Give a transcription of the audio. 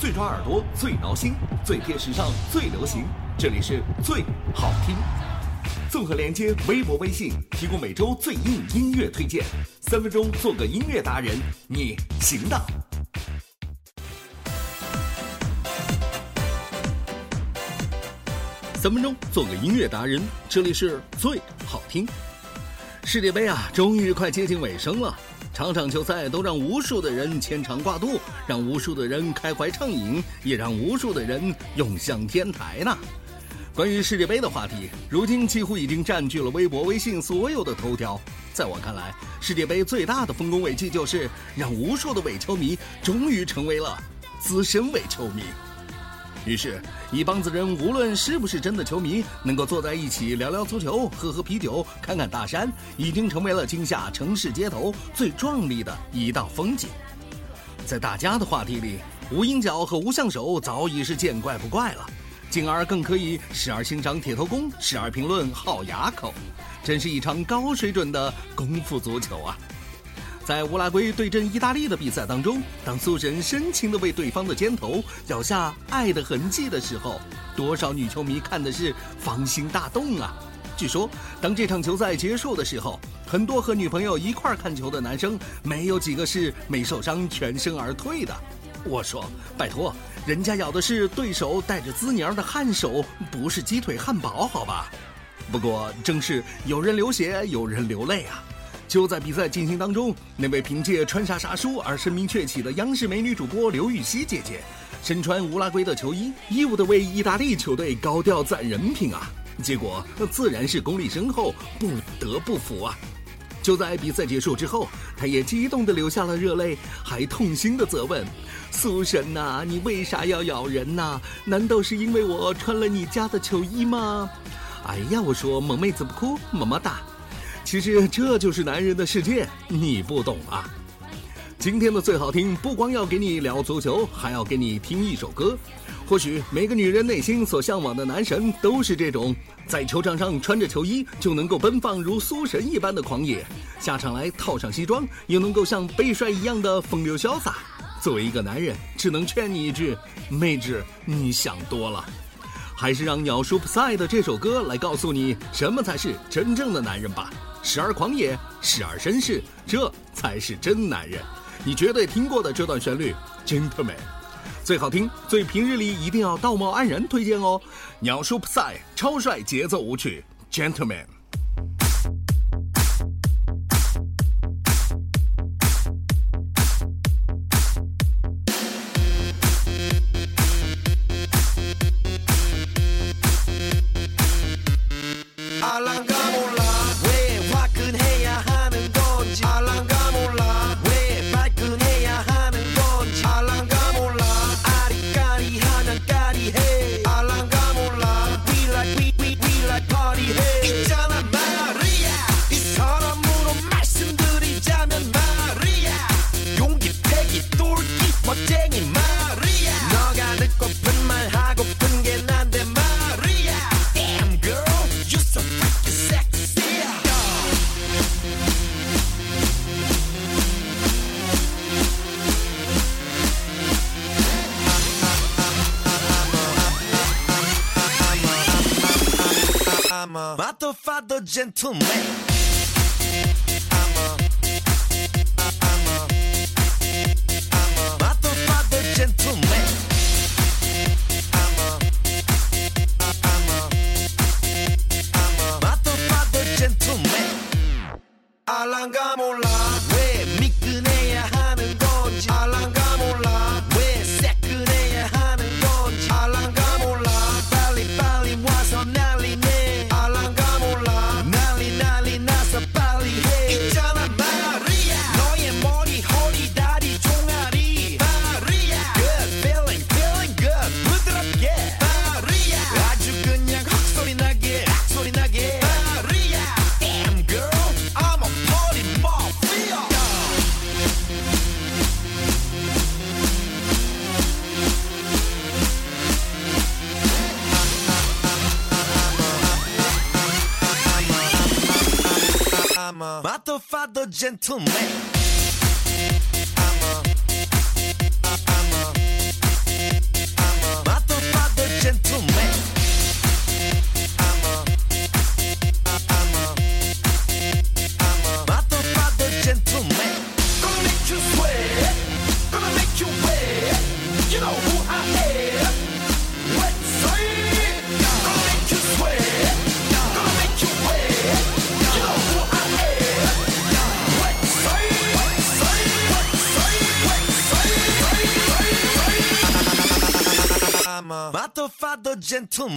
最抓耳朵，最挠心，最贴时尚，最流行。这里是最好听。综合连接微博、微信，提供每周最硬音乐推荐。三分钟做个音乐达人，你行的。三分钟做个音乐达人，这里是最好听。世界杯啊，终于快接近尾声了。场场球赛都让无数的人牵肠挂肚，让无数的人开怀畅饮，也让无数的人涌向天台呢。关于世界杯的话题，如今几乎已经占据了微博、微信所有的头条。在我看来，世界杯最大的丰功伟绩就是让无数的伪球迷终于成为了资深伪球迷。于是，一帮子人无论是不是真的球迷，能够坐在一起聊聊足球、喝喝啤酒、看看大山，已经成为了今夏城市街头最壮丽的一道风景。在大家的话题里，无影脚和无相手早已是见怪不怪了，进而更可以时而欣赏铁头功，时而评论好牙口，真是一场高水准的功夫足球啊！在乌拉圭对阵意大利的比赛当中，当苏神深情地为对方的肩头咬下爱的痕迹的时候，多少女球迷看的是芳心大动啊！据说，当这场球赛结束的时候，很多和女朋友一块看球的男生，没有几个是没受伤全身而退的。我说，拜托，人家咬的是对手带着滋娘的汗手，不是鸡腿汉堡，好吧？不过，正是有人流血，有人流泪啊！就在比赛进行当中，那位凭借穿啥啥书而声名鹊起的央视美女主播刘禹锡姐姐，身穿乌拉圭的球衣，义务的为意大利球队高调赞人品啊！结果自然是功力深厚，不得不服啊！就在比赛结束之后，她也激动的流下了热泪，还痛心的责问：“苏神呐，你为啥要咬人呐？难道是因为我穿了你家的球衣吗？”哎呀，我说萌妹子不哭，么么哒。其实这就是男人的世界，你不懂啊！今天的最好听，不光要给你聊足球，还要给你听一首歌。或许每个女人内心所向往的男神，都是这种在球场上穿着球衣就能够奔放如苏神一般的狂野，下场来套上西装又能够像贝帅一样的风流潇洒。作为一个男人，只能劝你一句：妹纸，你想多了。还是让鸟叔 Psy 的这首歌来告诉你，什么才是真正的男人吧。时而狂野，时而绅士，这才是真男人。你绝对听过的这段旋律，Gentleman，最好听，最平日里一定要道貌岸然推荐哦。鸟叔 Psy 超帅节奏舞曲，Gentleman。Father, father, gentleman. I'm a motherfucker gentleman. Motherfather gentleman.